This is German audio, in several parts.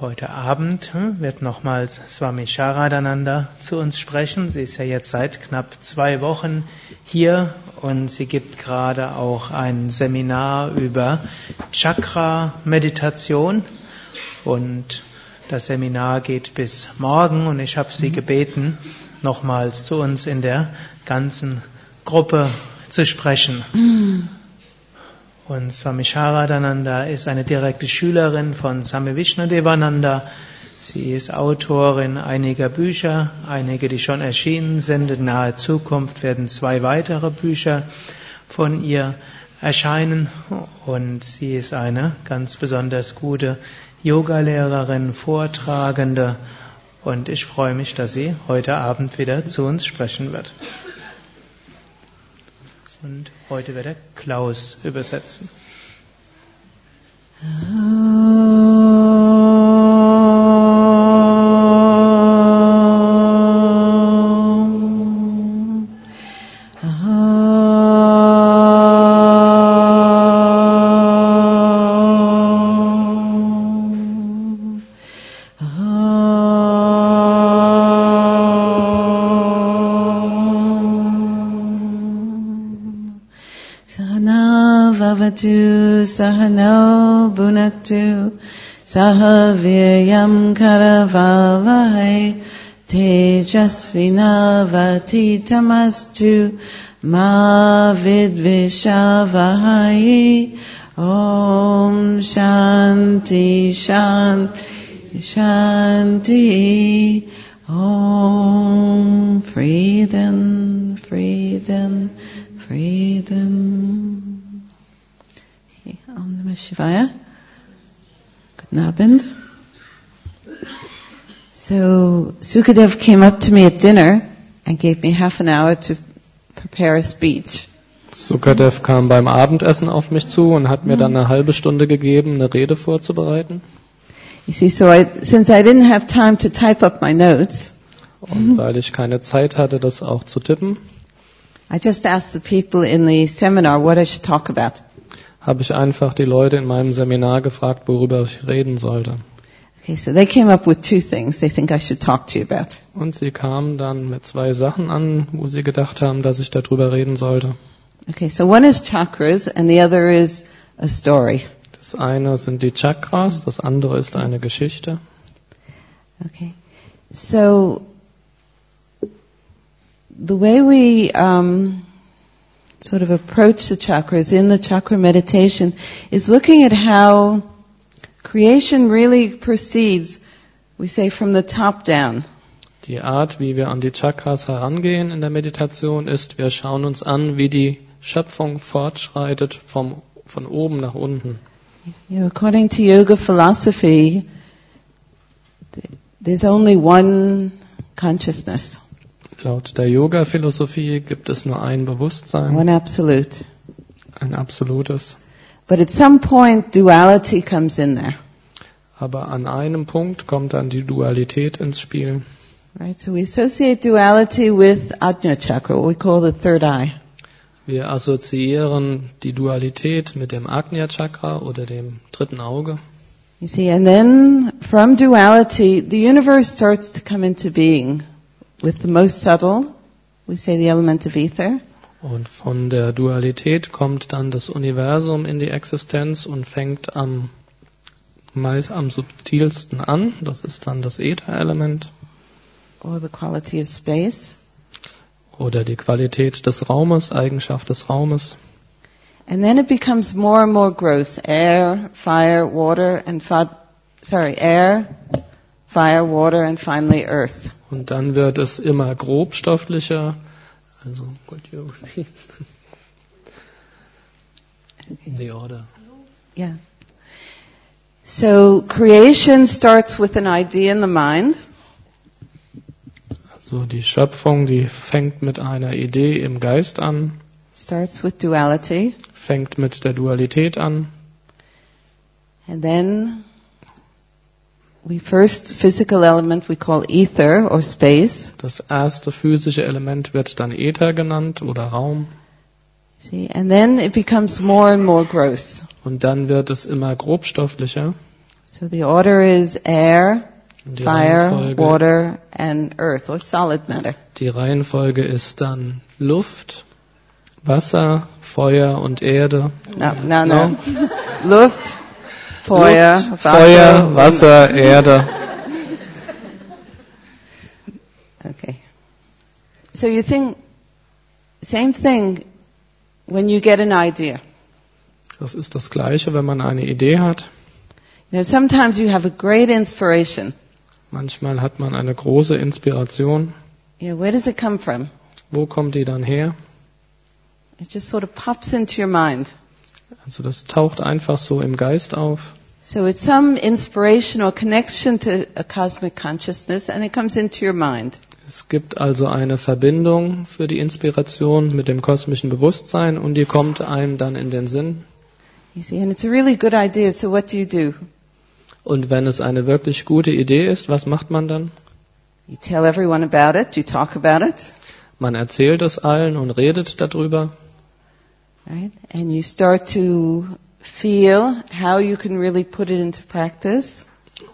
Heute Abend hm, wird nochmals Swami Sharadananda zu uns sprechen. Sie ist ja jetzt seit knapp zwei Wochen hier und sie gibt gerade auch ein Seminar über Chakra-Meditation. Und das Seminar geht bis morgen und ich habe sie mhm. gebeten, nochmals zu uns in der ganzen Gruppe zu sprechen. Und Swami Sharadananda ist eine direkte Schülerin von Swami Vishnudevananda. Sie ist Autorin einiger Bücher, einige, die schon erschienen sind. In naher Zukunft werden zwei weitere Bücher von ihr erscheinen. Und sie ist eine ganz besonders gute Yogalehrerin, Vortragende. Und ich freue mich, dass sie heute Abend wieder zu uns sprechen wird. Und heute wird er Klaus übersetzen. भवतु सहनौ भुनक्तु सह व्ययम् करवावहै तेजस्विनावतीतमस्तु मा विद्विषावहै ॐ शान्ति शान्ति शान्ति ॐ Frieden, Frieden, Frieden. Namah Shivaya. Good Abend. So Sukadev came up to me at dinner and gave me half an hour to prepare a speech. Sukadev kam beim Abendessen auf mich zu und hat mir dann eine halbe Stunde gegeben, eine Rede vorzubereiten. You see, so I, since I didn't have time to type up my notes, und weil ich keine Zeit hatte, das auch zu tippen, I just asked the people in the seminar what I should talk about habe ich einfach die Leute in meinem Seminar gefragt, worüber ich reden sollte. Okay, so they came up with two things they think I should talk to you about. Und sie kamen dann mit zwei Sachen an, wo sie gedacht haben, dass ich darüber reden sollte. Okay, so one is chakras and the other is a story. Das eine sind die Chakras, das andere ist eine Geschichte. Okay, so the way we um, sort of approach the chakras in the chakra meditation is looking at how creation really proceeds, we say, from the top down. Die Art, wie wir an die Chakras herangehen in der Meditation, ist, wir schauen uns an, wie die Schöpfung fortschreitet vom, von oben nach unten. You know, according to yoga philosophy, there's only one consciousness. Laut der Yoga-Philosophie gibt es nur ein Bewusstsein. One absolute. Ein absolutes. But at some point duality comes in there. Aber an einem Punkt kommt dann die Dualität ins Spiel. Right, so we associate duality with Ajna Chakra, what we call the third eye. Wir assoziieren die Dualität mit dem Agnya Chakra oder dem dritten Auge. You see, and then from duality, the universe starts to come into being. With the most subtle, we say the element of ether. Und von der Dualität kommt dann das Universum in die Existenz und fängt am meist am subtilsten an. Das ist dann das Äther-Element. Or the quality of space. Oder die Qualität des Raumes, Eigenschaft des Raumes. And then it becomes more and more gross. Air, fire, water, and sorry, air, fire, water, and finally earth. Und dann wird es immer grobstofflicher. Also, could you repeat? The order. Yeah. So creation starts with an idea in the mind. Also die Schöpfung, die fängt mit einer Idee im Geist an. Starts with duality. Fängt mit der Dualität an. And then we first physical element we call ether or space. Das erste physische Element wird dann Äther genannt oder Raum. See, and then it becomes more and more gross. Und dann wird es immer grobstofflicher. So the order is air, fire, water, and earth, or solid matter. die Reihenfolge ist dann Luft, Wasser, Feuer und Erde. No, no, no. No? Luft, Feuer, Luft, Feuer, Wasser, Erde. Okay. So you think, same thing when you get an idea. Das ist das Gleiche, wenn man eine Idee hat. You know, sometimes you have a great inspiration. Manchmal hat man eine große Inspiration. You know, where does it come from? Wo kommt die dann her? It just sort of pops into your mind. Also das taucht einfach so im Geist auf. So it's some inspiration or connection to a cosmic consciousness and it comes into your mind. Es gibt also eine Verbindung für die Inspiration mit dem kosmischen Bewusstsein und die kommt einem dann in den Sinn. You see, and it's a really good idea. So what do you do? Und wenn es eine wirklich gute Idee ist, was macht man dann? You tell everyone about it. You talk about it, Man erzählt es allen und redet darüber right? And you start to feel how you can really put it into practice.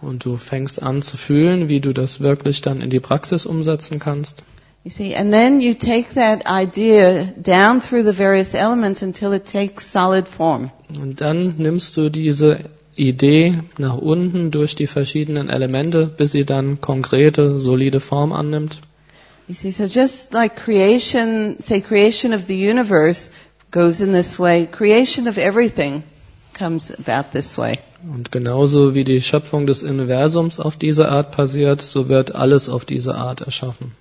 und du fängst an zu fühlen, wie du das wirklich dann in die Praxis umsetzen kannst. You see, and then you take that idea down through the various elements until it takes solid form. Und dann nimmst du diese Idee nach unten durch die verschiedenen Elemente, bis sie dann konkrete, solide Form annimmt. You see, so just like creation, say creation of the universe goes in this way, creation of everything comes about this way. Und genauso wie die Schöpfung des Universums auf diese Art passiert, so wird alles auf diese Art erschaffen.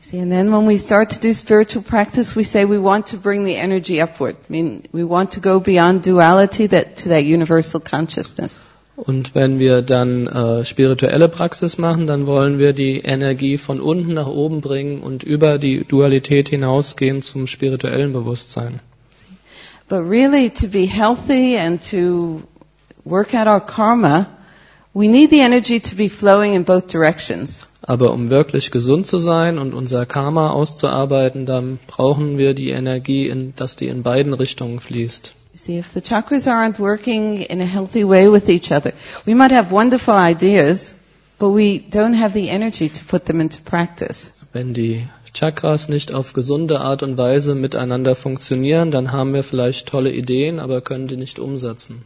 See, and then when we start to do spiritual practice, we say we want to bring the energy upward. I mean, we want to go beyond duality that, to that universal consciousness. Und wenn wir dann äh, spirituelle Praxis machen, dann wollen wir die Energie von unten nach oben bringen und über die Dualität hinausgehen zum spirituellen Bewusstsein. But really, to be healthy and to work out our karma, we need the energy to be flowing in both directions. Aber um wirklich gesund zu sein und unser Karma auszuarbeiten, dann brauchen wir die Energie, in, dass die in beiden Richtungen fließt. You see, if the chakras aren't working in a healthy way with each other, we might have wonderful ideas, but we don't have the energy to put them into practice. Wenn die Chakras nicht auf gesunde Art und Weise miteinander funktionieren, dann haben wir vielleicht tolle Ideen, aber können die nicht umsetzen.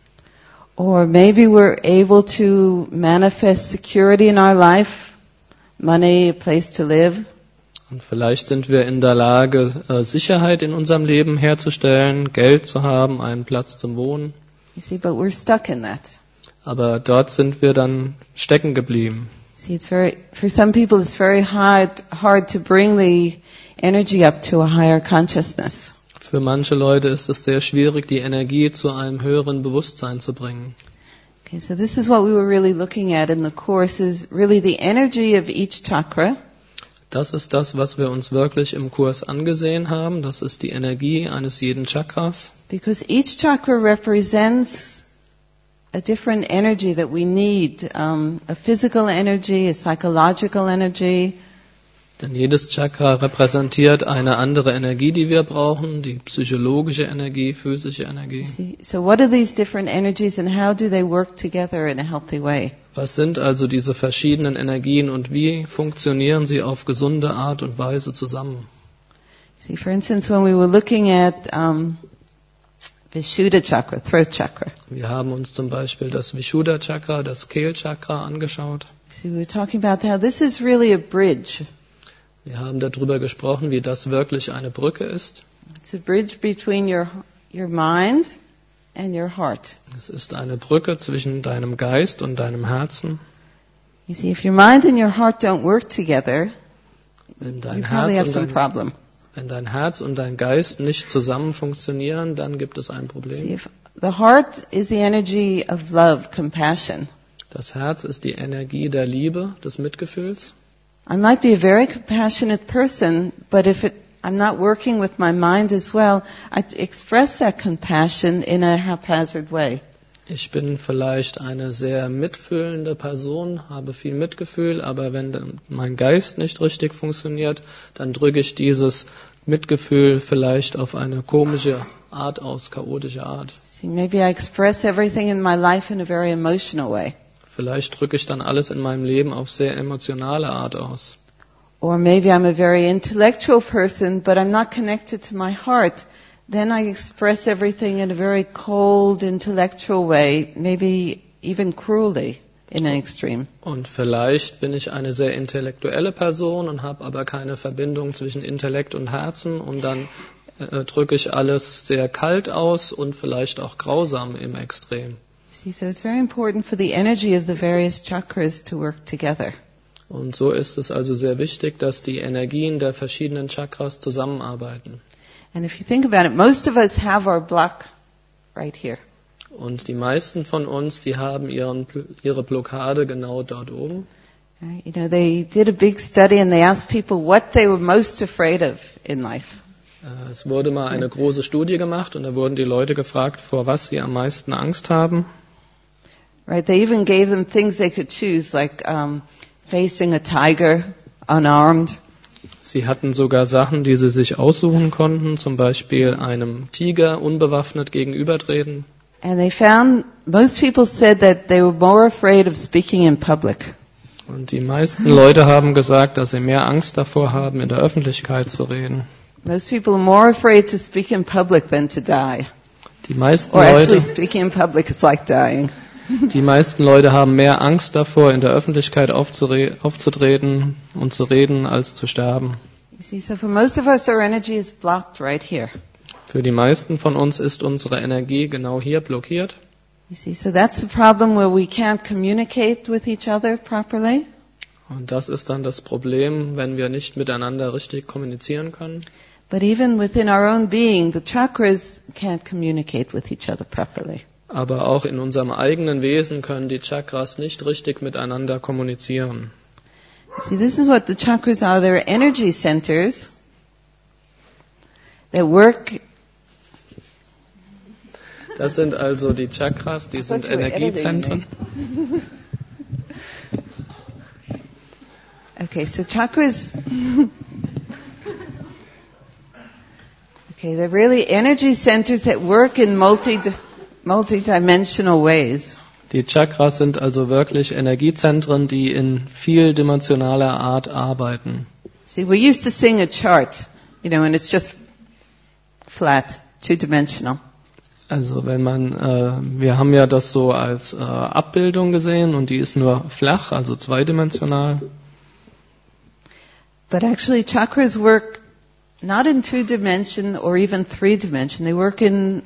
Or maybe we're able to manifest security in our life, money, a place to live, Und vielleicht sind wir in der Lage, äh, Sicherheit in unserem Leben herzustellen, Geld zu haben, einen Platz zum Wohnen. you see, but we're stuck in that. Aber dort sind wir dann stecken geblieben. See, it's very, for some people it's very hard, hard to bring the energy up to a higher consciousness. Für manche Leute ist es sehr schwierig, die Energie zu einem höheren Bewusstsein zu bringen. Okay, so this is what we were really looking at in the course is really the energy of each chakra. Das ist das, was wir uns wirklich im Kurs angesehen haben. Das ist die Energie eines jeden Chakras. Because each chakra represents a different energy that we need, um, a physical energy, a psychological energy, Denn jedes Chakra repräsentiert eine andere Energie, die wir brauchen, die psychologische Energie, physische Energie. So what are these different energies and how do they work together in a healthy way? Was sind also diese verschiedenen Energien und wie funktionieren sie auf gesunde Art und Weise zusammen? See, for instance, when we were looking at um, Vishuddha chakra, throat chakra, Wir haben uns zum Beispiel das Vishuddha Chakra, das Kehlchakra angeschaut. see, we were talking about how this is really a bridge. Wir haben darüber gesprochen, wie das wirklich eine Brücke ist. It's a bridge between your your mind and your heart. Es ist eine Brücke zwischen deinem Geist und deinem Herzen. You see, if your mind and your heart don't work together, Wenn you dein probably have Herz some problem. Wenn dein Herz und dein Geist nicht zusammen funktionieren, dann gibt es ein See, Problem. if the heart is the energy of love, compassion. Das Herz ist die Energie der Liebe, des Mitgefühls. I might be a very compassionate person, but if it, I'm not working with my mind as well, I express that compassion in a haphazard way. Ich bin vielleicht eine sehr mitfühlende Person, habe viel Mitgefühl, aber wenn mein Geist nicht richtig funktioniert, dann drücke ich dieses Mitgefühl vielleicht auf eine komische Art aus, chaotische Art. See, maybe I express everything in my life in a very emotional way. Vielleicht drücke ich dann alles in meinem Leben auf sehr emotionale Art aus. Or maybe I'm a very intellectual person, but I'm not connected to my heart. Then I express everything in a very cold, intellectual way, maybe even cruelly in an extreme. Und vielleicht bin ich eine sehr intellektuelle Person und habe aber keine Verbindung zwischen Intellekt und Herzen und dann äh, drücke ich alles sehr kalt aus und vielleicht auch grausam im Extrem. See, so it's very important for the energy of the various chakras to work together. Und so ist es also sehr wichtig, dass die Energien der verschiedenen Chakras zusammenarbeiten. And if you think about it, most of us have our block right here. Und die meisten von uns, die haben ihren, ihre Blockade genau dort oben. You know, they did a big study and they asked people what they were most afraid of in life. Äh, Es wurde mal eine große Studie gemacht und da wurden die Leute gefragt, vor was sie am meisten Angst haben. Right? They even gave them things they could choose, like um, facing a tiger unarmed, Sie hatten sogar Sachen, die sie sich aussuchen konnten, zum Beispiel einem Tiger unbewaffnet gegenübertreten. and they found most people said that they were more afraid of speaking in public. Und die meisten Leute haben gesagt, dass sie mehr Angst davor haben, in der Öffentlichkeit zu reden. Most people are more afraid to speak in public than to die. Die meisten Or actually, Leute, speaking in public is like dying. Die meisten Leute haben mehr Angst davor, in der Öffentlichkeit aufzutreten und zu reden, als zu sterben. See, so us, right. Für die meisten von uns ist unsere Energie genau hier blockiert. See, so. Und das ist dann das Problem, wenn wir nicht miteinander richtig kommunizieren können. But even within our own being, the chakras can't communicate with each other properly. Aber auch in unserem eigenen Wesen können die Chakras nicht richtig miteinander kommunizieren. See, this is what the chakras are. They're energy centers that work. Das sind also die Chakras, die sind Energiezentren. Okay, so chakras. okay, they're really energy centers that work in multi multi-dimensional ways. Die Chakras sind also wirklich Energiezentren, die in vieldimensionaler Art arbeiten. See, we used to sing a chart, you know, and it's just flat, two-dimensional. Also wenn man, äh, wir haben ja das so als äh, Abbildung gesehen und die ist nur flach, also zweidimensional. But actually, chakras work not in two dimension or even three dimension. They work in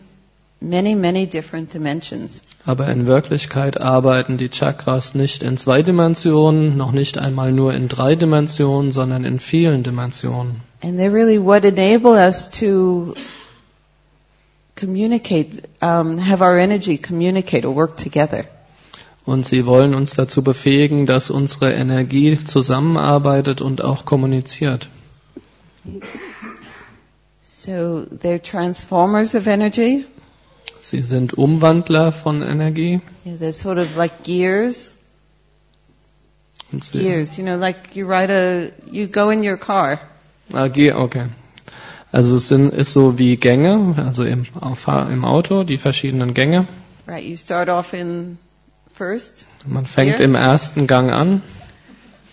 many, many different dimensions. Aber in Wirklichkeit arbeiten die Chakras nicht in zwei Dimensionen, noch nicht einmal nur in drei Dimensionen, sondern in vielen Dimensionen. And they're really what enable us to communicate, um, have our energy communicate or work together. Und sie wollen uns dazu befähigen, dass unsere Energie zusammenarbeitet und auch kommuniziert. So they're transformers of energy. Sie sind Umwandler von Energie. Know, they're sort of like gears. Gears, you know, like you ride a, you go in your car. Ah, Ge- okay. Also es sind, ist so wie Gänge, also im, im Auto, die verschiedenen Gänge. Right, you start off in first. Man fängt Hier. im ersten Gang an.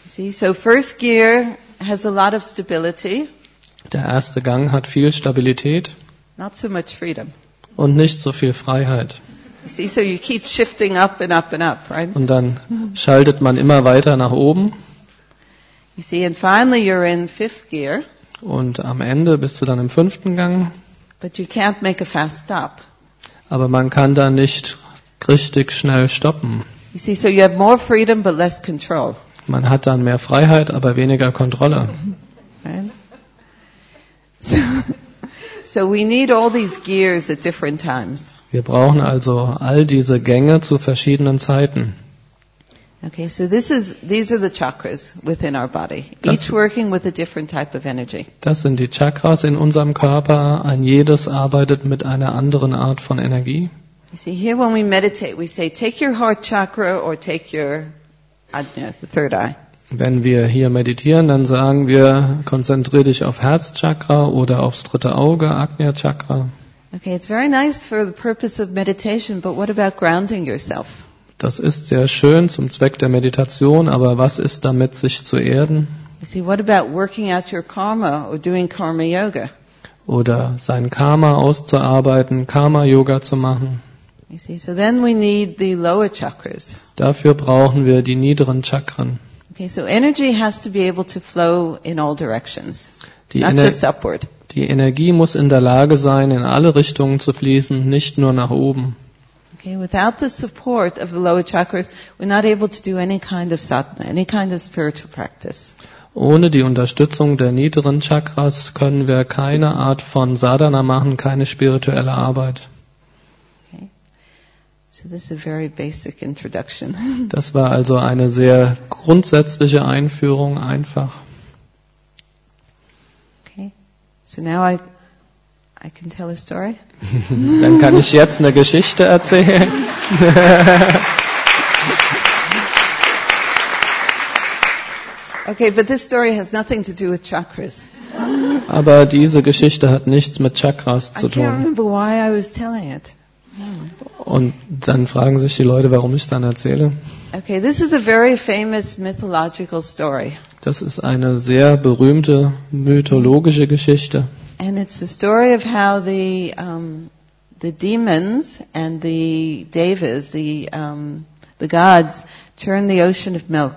See, so first gear has a lot of stability, Der erste Gang hat viel Stabilität not so much freedom. Und nicht so viel Freiheit. You see, so you keep shifting up and up and up, right? Und dann schaltet man immer weiter nach oben You see, and finally you're in fifth gear, und am Ende bist du dann im fünften Gang. but you can't make a fast stop. Aber man kann da nicht richtig schnell stoppen. You see, so you have more freedom but less control, Man hat dann mehr Freiheit, aber weniger Kontrolle. right? So, so we need all these gears at different times. Wir brauchen also all diese Gänge zu verschiedenen Zeiten. Okay, so this is, these are the chakras within our body, Das- each working with a different type of energy. Das sind die Chakras in unserem Körper. Ein jedes arbeitet mit einer anderen Art von Energie. You see, here when we meditate, we say, take your heart chakra or take your ajna, the third eye. Wenn wir hier meditieren, dann sagen wir, konzentriere dich auf Herzchakra oder aufs dritte Auge, Agnya Chakra. Okay, it's very nice for the purpose of meditation, but what about grounding yourself? Das ist sehr schön zum Zweck der Meditation, aber was ist damit, sich zu erden? You see, what about working out your karma or doing karma yoga? Oder sein Karma auszuarbeiten, Karma-Yoga zu machen? You see, so then we need the lower chakras. Dafür brauchen wir die niederen Chakren. Okay, so energy has to be able to flow in all directions, Die, not Ener just upward. die Energie muss in der Lage sein, in alle Richtungen zu fließen, nicht nur nach oben. Okay, without the support of the lower chakras, we're not able to do any kind of sadhana, any kind of spiritual practice. Ohne die Unterstützung der niederen Chakras können wir keine Art von Sadhana machen, keine spirituelle Arbeit. So this is a very basic introduction. Das war also eine sehr grundsätzliche Einführung, einfach. Okay, so now I, I can tell a story. Dann kann ich jetzt eine Geschichte erzählen. Okay, but this story has nothing to do with chakras. Aber diese Geschichte hat nichts mit Chakras I zu can't tun. remember why I was telling it. Und dann fragen sich die Leute, warum ich es dann erzähle. Okay, this is a very famous mythological story. Das ist eine sehr berühmte mythologische Geschichte. And it's the story of how the um, the demons and the devas, the um, the gods, turn the ocean of milk.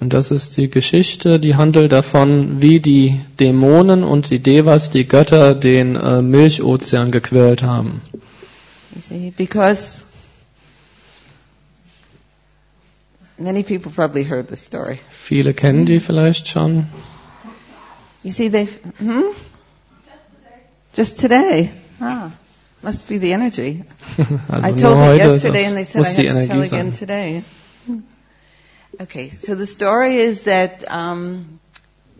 Und das ist die Geschichte, die handelt davon, wie die Dämonen und die Devas, die Götter, den äh, Milchozean gequält haben. You see, because many people probably heard this story. Viele kennen die vielleicht schon. You see, they hmm? just today. Ah, must be the energy. I told it yesterday, and they said I had to tell again today. Okay, so the story is that um,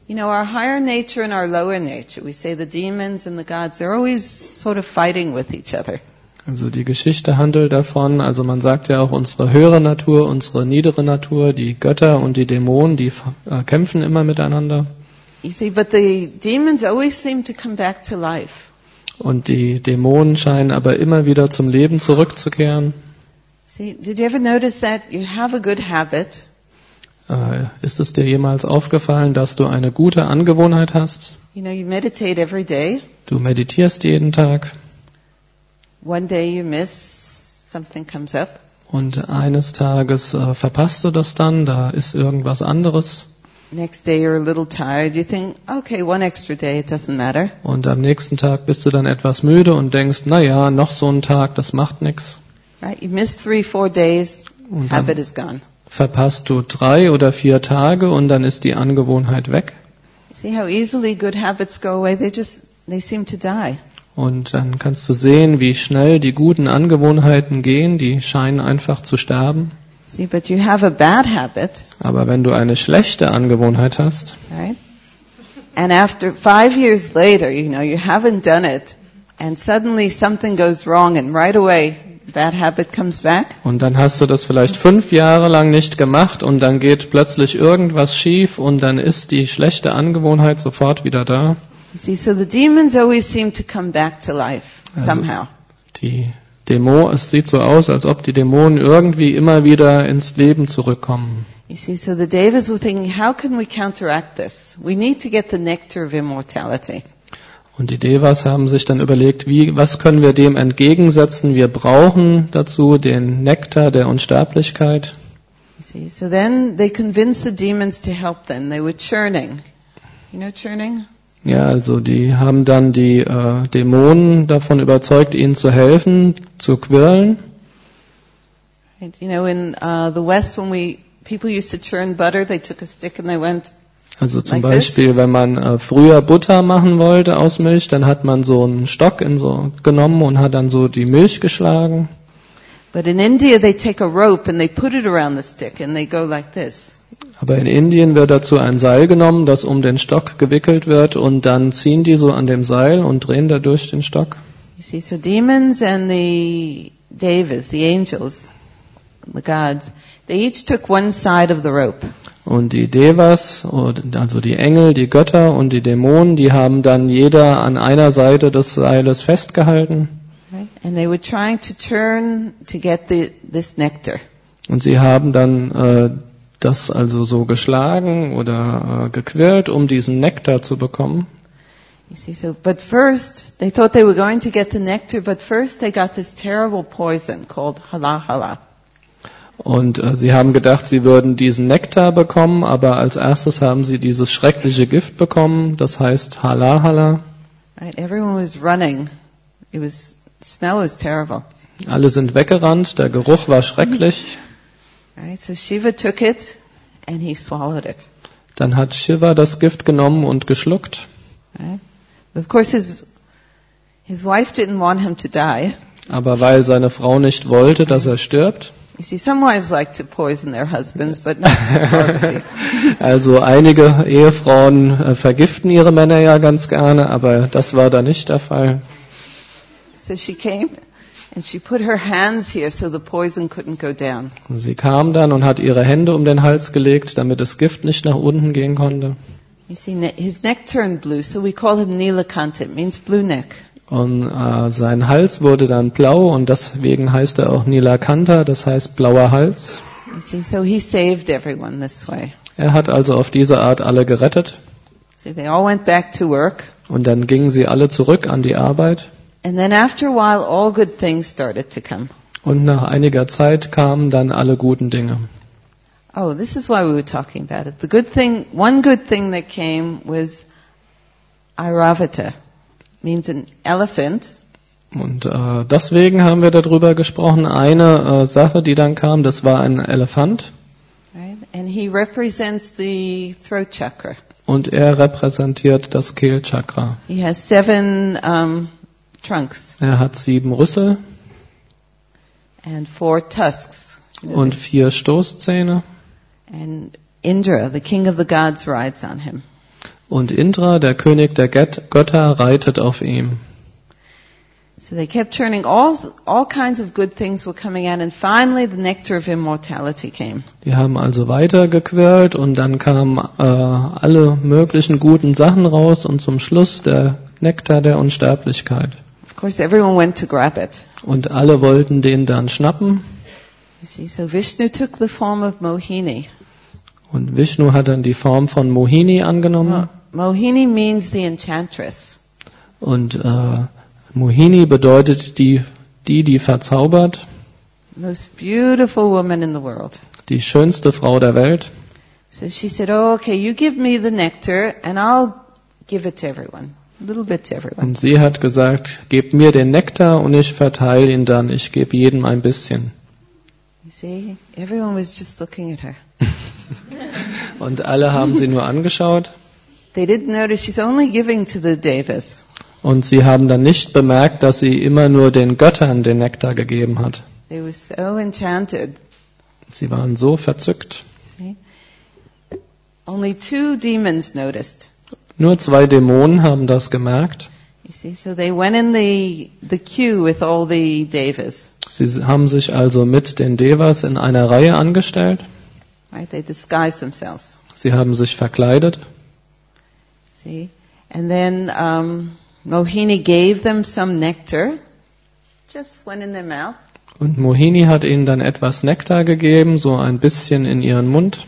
you know our higher nature and our lower nature. We say the demons and the gods they're always sort of fighting with each other. Also die Geschichte handelt davon, also man sagt ja auch unsere höhere Natur, unsere niedere Natur, die Götter und die Dämonen, die äh, kämpfen immer miteinander. You see, but the demons always seem to come back to life. Und die Dämonen scheinen aber immer wieder zum Leben zurückzukehren. See, did you ever notice that you have a good habit, Äh, ist es dir jemals aufgefallen, dass du eine gute Angewohnheit hast? You know, you meditate every day. Du meditierst jeden Tag One day you miss, something comes up. und eines Tages äh, verpasst du das dann, da ist irgendwas anderes Next day you're a little tired. You think, okay, one extra day, it doesn't matter. und am nächsten Tag bist du dann etwas müde und denkst, na ja, noch so ein Tag, das macht nichts. Right? You miss three, four days, Und habit is gone. verpasst du drei oder vier Tage und dann ist die Angewohnheit weg. See how easily good habits go away? They just, they seem to die. Und dann kannst du sehen, wie schnell die guten Angewohnheiten gehen, die scheinen einfach zu sterben. See, but you have a bad habit, Aber wenn du eine schlechte Angewohnheit hast right? And after five years later, you know, you haven't done it, and suddenly something goes wrong, and right away, that habit comes back. und dann hast du das vielleicht fünf Jahre lang nicht gemacht und dann geht plötzlich irgendwas schief und dann ist die schlechte Angewohnheit sofort wieder da. You see, so the demons always seem to come back to life, Also- somehow. Die Dämo, es sieht so aus, als ob die Dämonen irgendwie immer wieder ins Leben zurückkommen. You see, so the Devas were thinking, how can we counteract this? We need to get the nectar of immortality. Und die Devas haben sich dann überlegt, wie, was können wir dem entgegensetzen? Wir brauchen dazu den Nektar der Unsterblichkeit. You see, so then they convinced the demons to help them. They were churning. You know churning? Ja, also die haben dann die äh, Dämonen davon überzeugt, ihnen zu helfen, zu quirlen. You know, in uh, the West, when we people used to churn butter, they took a stick and they went. Also zum Like this? Beispiel, wenn man äh, früher Butter machen wollte aus Milch, dann hat man so einen Stock in so genommen und hat dann so die Milch geschlagen. But in India, they take a rope and they put it around the stick and they go like this. Aber in Indien wird dazu ein Seil genommen, das um den Stock gewickelt wird und dann ziehen die so an dem Seil und drehen dadurch den Stock. You see, so demons and the devas, the angels, the gods, they each took one side of the rope. Und die Devas, also die Engel, die Götter und die Dämonen, die haben dann jeder an einer Seite des Seiles festgehalten. Right? And they were trying to turn to get the, this nectar. Und sie haben dann äh, das also so geschlagen oder äh, gequirlt, um diesen Nektar zu bekommen. You see, so, but first, they thought they were going to get the nectar, but first they got this terrible poison called hala hala. Und äh, sie haben gedacht, sie würden diesen Nektar bekommen, aber als erstes haben sie dieses schreckliche Gift bekommen, das heißt Hala Hala. Right? Everyone was running. It was, smell was terrible. Alle sind weggerannt, der Geruch war schrecklich. Right? So Shiva took it and he swallowed it. Dann hat Shiva das Gift genommen und geschluckt. Right? Of course his, his wife didn't want him to die. Aber weil seine Frau nicht wollte, dass er stirbt, You see, some wives like to poison their husbands, but not Parvati. also einige Ehefrauen äh, vergiften ihre Männer ja ganz gerne, aber das war da nicht der Fall. So she came and she put her hands here so the poison couldn't go down. Sie kam dann und hat ihre Hände um den Hals gelegt, damit das Gift nicht nach unten gehen konnte. You see, ne- his neck turned blue, so we call him Nilakanta. It means blue neck. Und äh, sein Hals wurde dann blau und deswegen heißt er auch Nilakanta, das heißt blauer Hals. You see, so he saved everyone this way. Er hat also auf diese Art alle gerettet See, they all went back to work. und dann gingen sie alle zurück an die Arbeit And then after a while, all good things started to come. und nach einiger Zeit kamen dann alle guten Dinge. Oh, this is why we were talking about it. The good thing, one good thing that came was Airavata. Means an elephant. Und äh, deswegen haben wir darüber gesprochen. Eine äh, Sache, die dann kam, das war ein Elefant Right? And he represents the throat chakra. und er repräsentiert das Kehlchakra. He has seven um, trunks Er hat sieben Rüssel and four tusks. und vier Stoßzähne. And Indra, the king of the gods, rides on him. Und Indra, der König der Gött- Götter, reitet auf ihm. So they kept turning all all kinds of good things were coming out, and finally the nectar of immortality came. Die haben also weitergequirlt und dann kamen äh, alle möglichen guten Sachen raus und zum Schluss der Nektar der Unsterblichkeit. Course, everyone went to grab it. Und alle wollten den dann schnappen You see, so Vishnu took the form of Mohini. und Vishnu hat dann die Form von Mohini angenommen. Mo- Mohini means the enchantress. Und äh, Mohini bedeutet die, die, die verzaubert, Most beautiful woman in the world. die schönste Frau der Welt. So she said, oh, okay, you give me the nectar and I'll give it to everyone. Und sie hat gesagt, gebt mir den Nektar und ich verteile ihn dann. Ich gebe jedem ein bisschen. You see, everyone was just looking at her. Und alle haben sie nur angeschaut They didn't notice she's only giving to the devas. und sie haben dann nicht bemerkt, dass sie immer nur den Göttern den Nektar gegeben hat. They were so enchanted. Sie waren so verzückt. See? Only two demons noticed. Nur zwei Dämonen haben das gemerkt. You see, so they went in the, the queue with all the devas. Sie haben sich also mit den Devas in einer Reihe angestellt. Right? They disguised themselves. Sie haben sich verkleidet. See? And then um, Mohini gave them some nectar. Just went in their mouth. Und Mohini hat ihnen dann etwas Nektar gegeben, so ein bisschen in ihren Mund.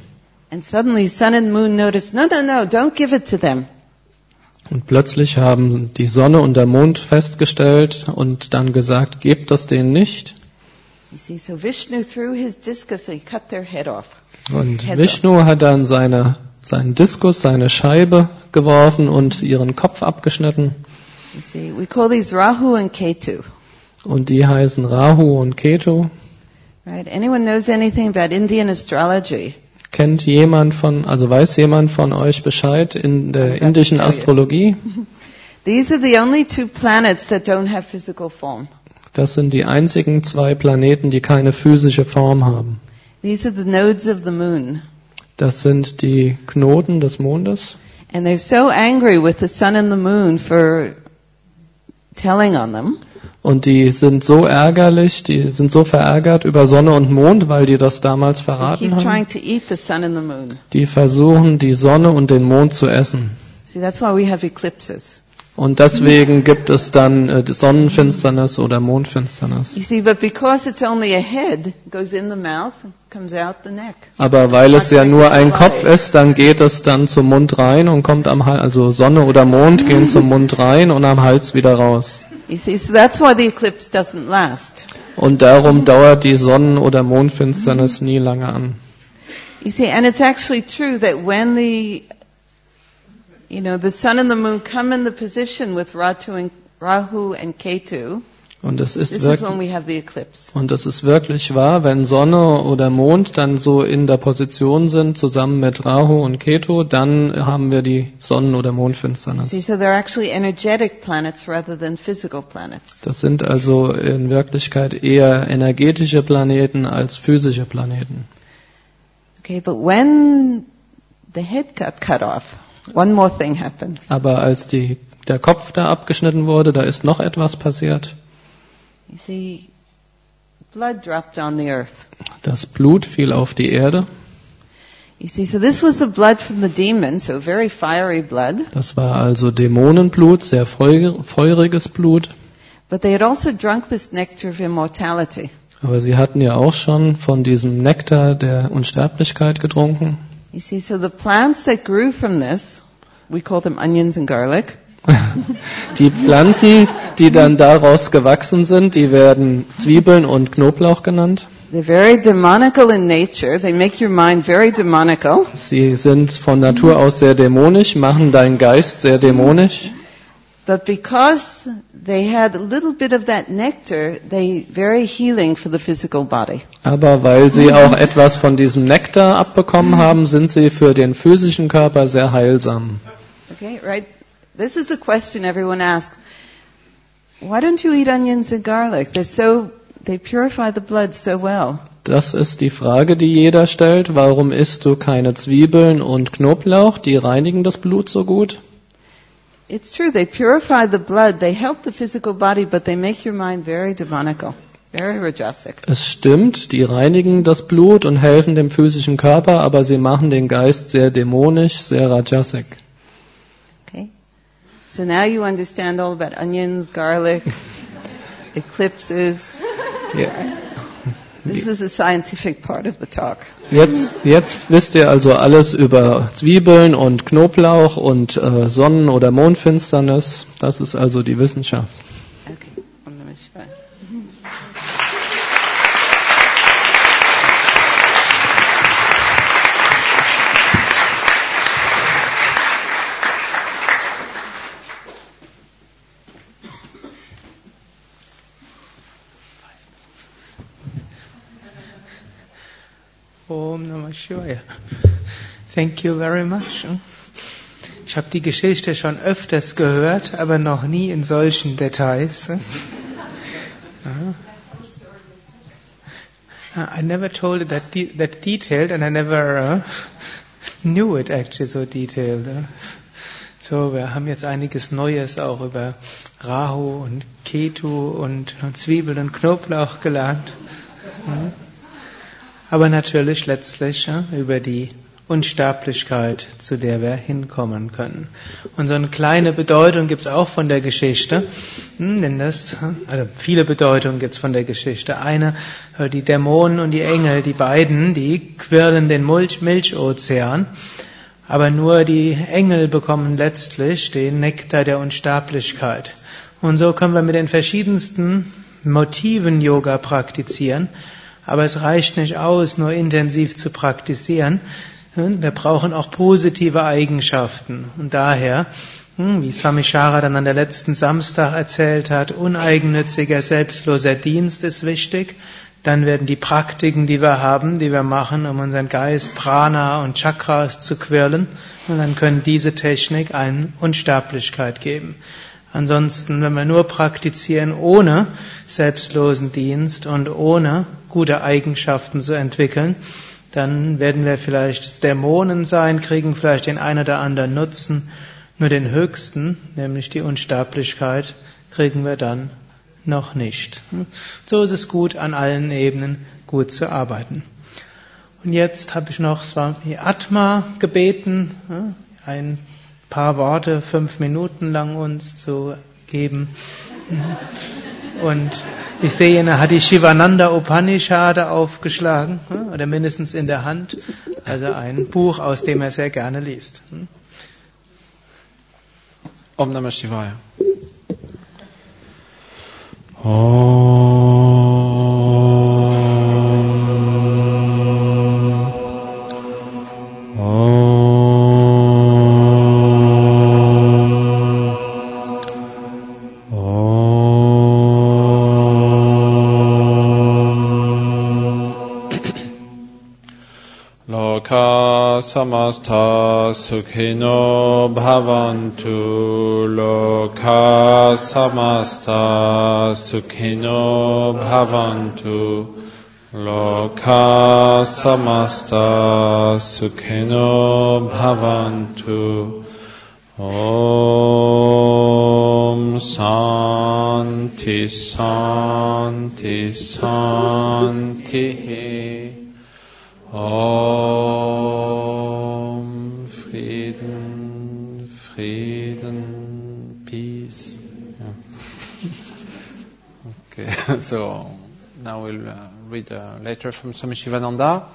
And suddenly Sun and Moon noticed, no, no, no, don't give it to them. Und plötzlich haben die Sonne und der Mond festgestellt und dann gesagt, gebt das denen nicht. Und Vishnu hat dann seine, seinen Diskus, seine Scheibe geworfen und ihren Kopf abgeschnitten. You see, we call these Rahu and Ketu. Und die heißen Rahu und Ketu. Right? Anyone knows anything about Indian astrology? Kennt jemand von, also weiß jemand von euch Bescheid in der indischen. Astrologie? These are the only two planets that don't have physical form. Das sind die einzigen zwei Planeten, die keine physische Form haben. These are the nodes of the moon. Das sind die Knoten des Mondes. And they're so angry with the sun and the moon for telling on them. Und die sind so ärgerlich, die sind so verärgert über Sonne und Mond, weil die das damals verraten haben. Die versuchen, die Sonne und den Mond zu essen. See, that's why we have eclipses. Und deswegen gibt es dann äh, Sonnenfinsternis oder Mondfinsternis. See, head, mouth. Aber weil es ja nur ein Kopf ist, dann geht es dann zum Mund rein und kommt am Hals, also Sonne oder Mond gehen zum Mund rein und am Hals wieder raus. See, so. Und darum dauert die Sonnen- oder Mondfinsternis nie lange an. You see, and it's actually true that when the, you know, the sun and the moon come in the position with Ratu and, Rahu and Ketu, Und es ist this is wirklich when we have the eclipse. Und es ist wirklich wahr, wenn Sonne oder Mond dann so in der Position sind, zusammen mit Rahu und Ketu, dann haben wir die Sonnen- oder Mondfinsternis. See, so they're actually energetic planets rather than physical planets. Das sind also in Wirklichkeit eher energetische Planeten als physische Planeten. Okay, but when the head got cut off, one more thing happened. Aber als die, der Kopf da abgeschnitten wurde, da ist noch etwas passiert. You see, blood dropped on the earth. Das Blut fiel auf die Erde. You see, so this was the blood from the demon, so very fiery blood. Das war also Dämonenblut, sehr feu- feuriges Blut. But they had also drunk this nectar of immortality. Aber sie hatten ja auch schon von diesem Nektar der Unsterblichkeit getrunken. You see, so the plants that grew from this, we call them onions and garlic. Die Pflanzen, die dann daraus gewachsen sind, die werden Zwiebeln und Knoblauch genannt. They're very demonical in nature. They make your mind very demonical. Sie sind von Natur aus sehr dämonisch, machen deinen Geist sehr dämonisch. But because they had a little bit of that nectar, they very healing for the physical body. Aber weil sie auch etwas von diesem Nektar abbekommen haben, sind sie für den physischen Körper sehr heilsam. Okay, right? This is the question everyone asks. Why don't you eat onions and garlic? They're so, they purify the blood so well. Das ist die Frage, die jeder stellt. Warum isst du keine Zwiebeln und Knoblauch? Die reinigen das Blut so gut. It's true, they purify the blood, they help the physical body, but they make your mind very demonical, very rajasic. Es stimmt, die reinigen das Blut und helfen dem physischen Körper, aber sie machen den Geist sehr dämonisch, sehr rajasic. Okay? So now you understand all about onions, garlic, eclipses. Ja. This is the scientific part of the talk. Jetzt, jetzt wisst ihr also alles über Zwiebeln und Knoblauch und äh, Sonnen- oder Mondfinsternis. Das ist also die Wissenschaft. Okay. Om Namah Shivaya. Om Namah Shivaya. Thank you very much. Ich habe die Geschichte schon öfters gehört, aber noch nie in solchen Details. Ja. I never told it that, de that detailed and I never uh, knew it actually so detailed. uh. So, wir haben jetzt einiges Neues auch über Rahu und Ketu und Zwiebeln und Knoblauch gelernt. Aber natürlich letztlich ja, über die Unsterblichkeit, zu der wir hinkommen können. Und so eine kleine Bedeutung gibt's auch von der Geschichte. Hm, denn das, also viele Bedeutungen gibt's von der Geschichte. Eine, äh, die Dämonen und die Engel, die beiden, die quirlen den Milch Milchozean. Aber nur die Engel bekommen letztlich den Nektar der Unsterblichkeit. Und so können wir mit den verschiedensten Motiven Yoga praktizieren. Aber es reicht nicht aus, nur intensiv zu praktizieren. Wir brauchen auch positive Eigenschaften. Und daher, hm, wie Swami Shara dann an der letzten Samstag erzählt hat, uneigennütziger, selbstloser Dienst ist wichtig. Dann werden die Praktiken, die wir haben, die wir machen, um unseren Geist, Prana und Chakras zu quirlen. Und dann können diese Technik eine Unsterblichkeit geben. Ansonsten, wenn wir nur praktizieren ohne selbstlosen Dienst und ohne gute Eigenschaften zu entwickeln, dann werden wir vielleicht Dämonen sein, kriegen vielleicht den einen oder anderen Nutzen, nur den höchsten, nämlich die Unsterblichkeit, kriegen wir dann noch nicht. So ist es gut, an allen Ebenen gut zu arbeiten. Und jetzt habe ich noch Swami Atma gebeten, ein paar Worte fünf Minuten lang uns zu geben. Und ich sehe, er hat die Shivananda Upanishad aufgeschlagen, oder mindestens in der Hand. Also ein Buch, aus dem er sehr gerne liest. Om Namah Shivaya. samasta sukhino bhavantu loka samasta sukhino bhavantu loka samasta sukhino bhavantu om santi santi read a letter from Swami Shivananda.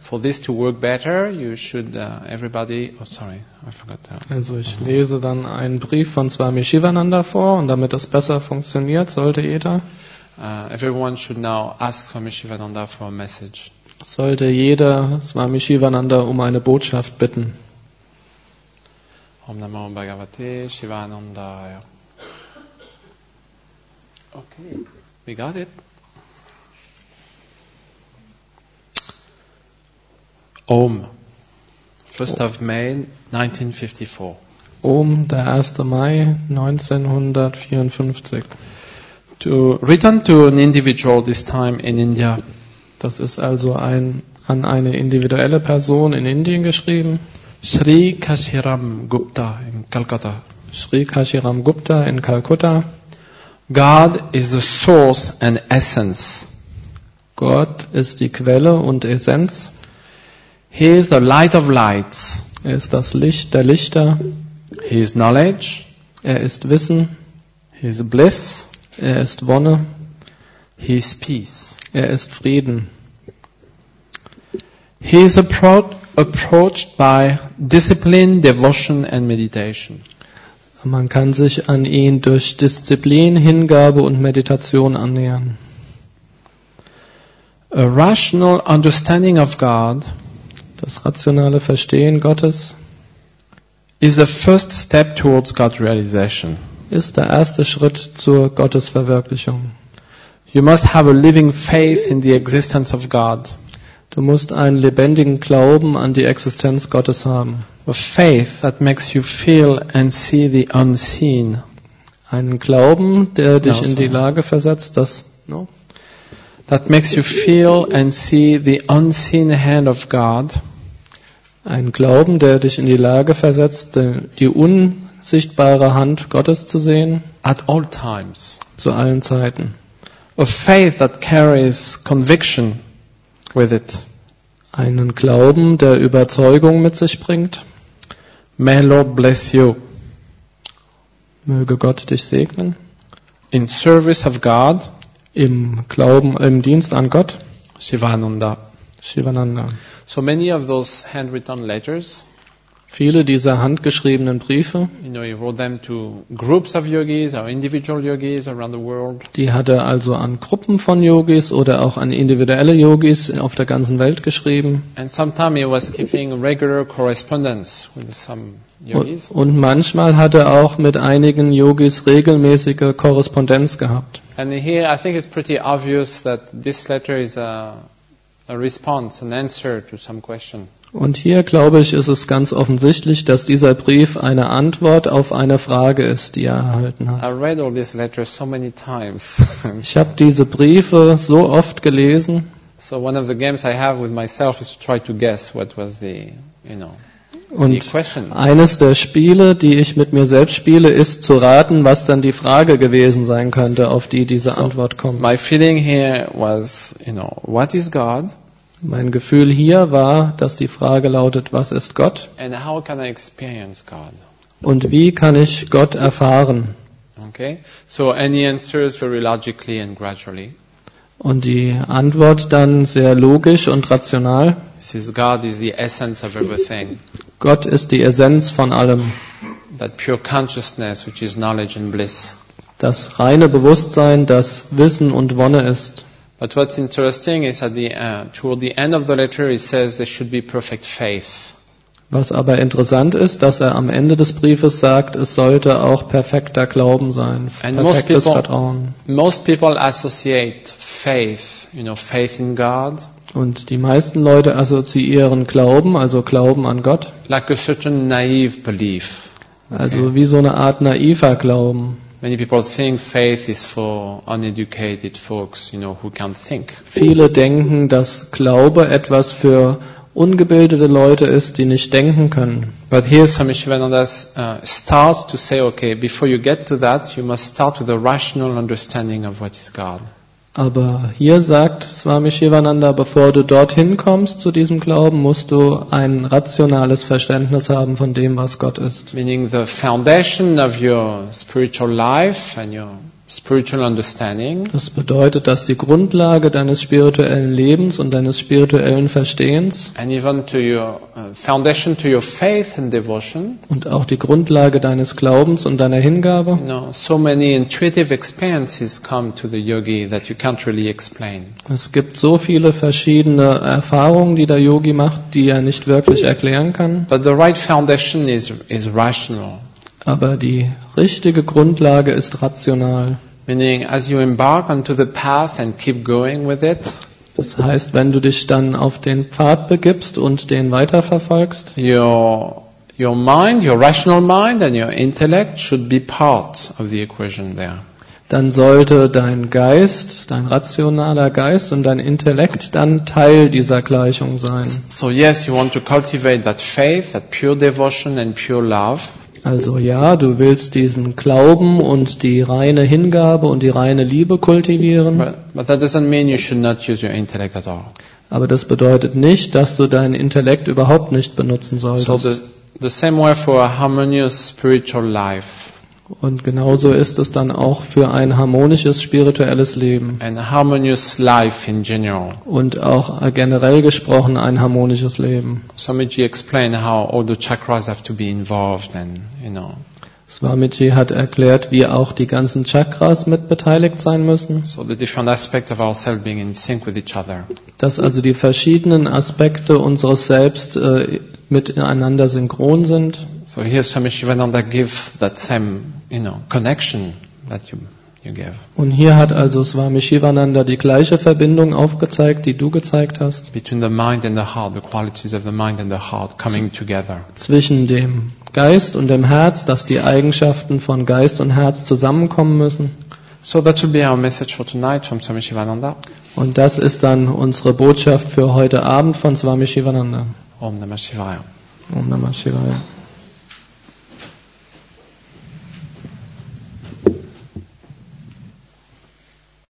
For this to work better, you should uh, everybody. Oh, sorry, I forgot. Uh, Also ich lese dann einen Brief von Swami Shivananda vor und damit das besser funktioniert, sollte jeder, uh, everyone should now ask Swami Shivananda for a message. sollte jeder Swami Shivananda um eine Botschaft bitten. Om Namo Bhagavate Shivanandaya. Okay, we got it. Om, 1st of May 1954. Om, der 1. Mai 1954. To written to an individual this time in India. Das ist also ein, an eine individuelle Person in Indien geschrieben. Sri Kashiram Gupta in Calcutta. Sri Kashiram Gupta in Kalkutta. God is the source and essence. Gott ist die Quelle und Essenz. He is the light of lights. Er ist das Licht der Lichter. He is knowledge. Er ist Wissen. He is bliss. Er ist Wonne. He is peace. Er ist Frieden. He is appro- approached by discipline, devotion and meditation. Man kann sich an ihn durch Disziplin, Hingabe und Meditation annähern. A rational understanding of God Das rationale Verstehen Gottes is the first step towards God realization. ist der erste Schritt zur Gottesverwirklichung. You must have a living faith in the existence of God. Du musst einen lebendigen Glauben an die Existenz Gottes haben. A faith that makes you feel and see the unseen. Einen Glauben, der dich Ja, in die. Lage versetzt, no? That makes you feel and see the unseen hand of God. Ein Glauben, der dich in die Lage versetzt, die unsichtbare Hand Gottes zu sehen, at all times. zu allen Zeiten. A faith that carries conviction with it. Einen Glauben, der Überzeugung mit sich bringt. May Lord bless you Möge Gott dich segnen. in service of God, Im Glauben, im Dienst an Gott. Shivananda. Shivananda. So many of those handwritten letters, Viele dieser handgeschriebenen Briefe, you know, he wrote them to groups of yogis or individual yogis around the world. die hat er also an Gruppen von Yogis oder auch an individuelle Yogis auf der ganzen Welt geschrieben. And sometime he was keeping regular correspondence with some yogis. Und, und manchmal hat er auch mit einigen Yogis regelmäßige Korrespondenz gehabt. And here I think it's pretty obvious that this letter is a, a response, an answer to some question. Und hier, glaube ich, ist es ganz offensichtlich, dass dieser Brief eine Antwort auf eine Frage ist, die er erhalten hat. I read all these letters so many times. Ich habe diese Briefe so oft gelesen so one of the games I have with myself is to try to guess what was the, you know, und eines der Spiele, die ich mit mir selbst spiele, ist zu raten, was dann die Frage gewesen sein könnte, auf die diese So, Antwort kommt. My feeling here was, you know, what is God Mein Gefühl hier war, dass die Frage lautet, was ist Gott and how can I experience God? Und wie kann ich Gott erfahren? Okay? So, he answers very logically and gradually. Und die Antwort dann sehr logisch und rational. He says, God is the essence of everything. Gott ist die Essenz von allem. That pure consciousness, which is knowledge and bliss. Das reine Bewusstsein, das Wissen und Wonne ist. But what's interesting is at the, uh, toward the end of the letter, he says there should be perfect faith. Was aber interessant ist, dass er am Ende des Briefes sagt, es sollte auch perfekter Glauben sein, And most perfektes people- Vertrauen. Most people associate faith, you know, faith in God, Und die meisten Leute assoziieren Glauben, also Glauben an Gott, like a certain naive belief. also wie so eine Art naiver Glauben. Many people think faith is for uneducated folks, you know, who can't think. Viele denken, dass Glaube etwas für ungebildete Leute ist, die nicht denken können. But here Swami Shivananda uh, starts to say, okay, before you get to that, you must start with a rational understanding of what is God. Aber hier sagt Swami Shivananda, bevor du dorthin kommst zu diesem Glauben, musst du ein rationales Verständnis haben von dem, was Gott ist. Meaning the foundation of your spiritual life and your spiritual understanding Das bedeutet, dass die Grundlage deines spirituellen Lebens und deines spirituellen Verstehens and even to your uh, foundation to your faith and devotion. und auch die Grundlage deines Glaubens und deiner Hingabe, You know, so many intuitive experiences come to the yogi that you can't really explain. es gibt so viele verschiedene Erfahrungen, die der Yogi macht, die er nicht wirklich erklären kann. But the right foundation is, is rational. Aber die richtige Grundlage ist rational. Meaning, as you embark onto the path and keep going with it, Das heißt, wenn du dich dann auf den Pfad begibst und den weiterverfolgst, your, your mind, your rational mind and your intellect should be part of the equation there. dann sollte dein Geist, dein rationaler Geist und dein Intellekt dann Teil dieser Gleichung sein. So yes, you want to cultivate that faith, that pure devotion and pure love. Also ja, du willst diesen Glauben und die reine Hingabe und die reine Liebe kultivieren, But, but that doesn't mean you should not use your intellect at all. aber das bedeutet nicht, dass du deinen Intellekt überhaupt nicht benutzen So solltest. the, the same way for a harmonious spiritual life Und genauso ist es dann auch für ein harmonisches spirituelles Leben and a harmonious life in general. und auch generell gesprochen ein harmonisches Leben. Swamiji explained how all the chakras have to be involved and, you know, Swamiji hat erklärt, wie auch die ganzen Chakras mit beteiligt sein müssen, so the different aspects of ourselves being in sync with each other. dass also die verschiedenen Aspekte unseres Selbst äh, miteinander synchron sind. So here Swami Shivananda give that same, you know, connection that you, Und hier hat also Swami Shivananda die gleiche Verbindung aufgezeigt, die du gezeigt hast, between the mind and the heart, the qualities of the mind and the heart coming together. zwischen dem Geist und dem Herz, dass die Eigenschaften von Geist und Herz zusammenkommen müssen. So that will be our message for tonight from Swami Shivananda. Und das ist dann unsere Botschaft für heute Abend von Swami Shivananda. Om Namah Shivaya. Om Namah Shivaya.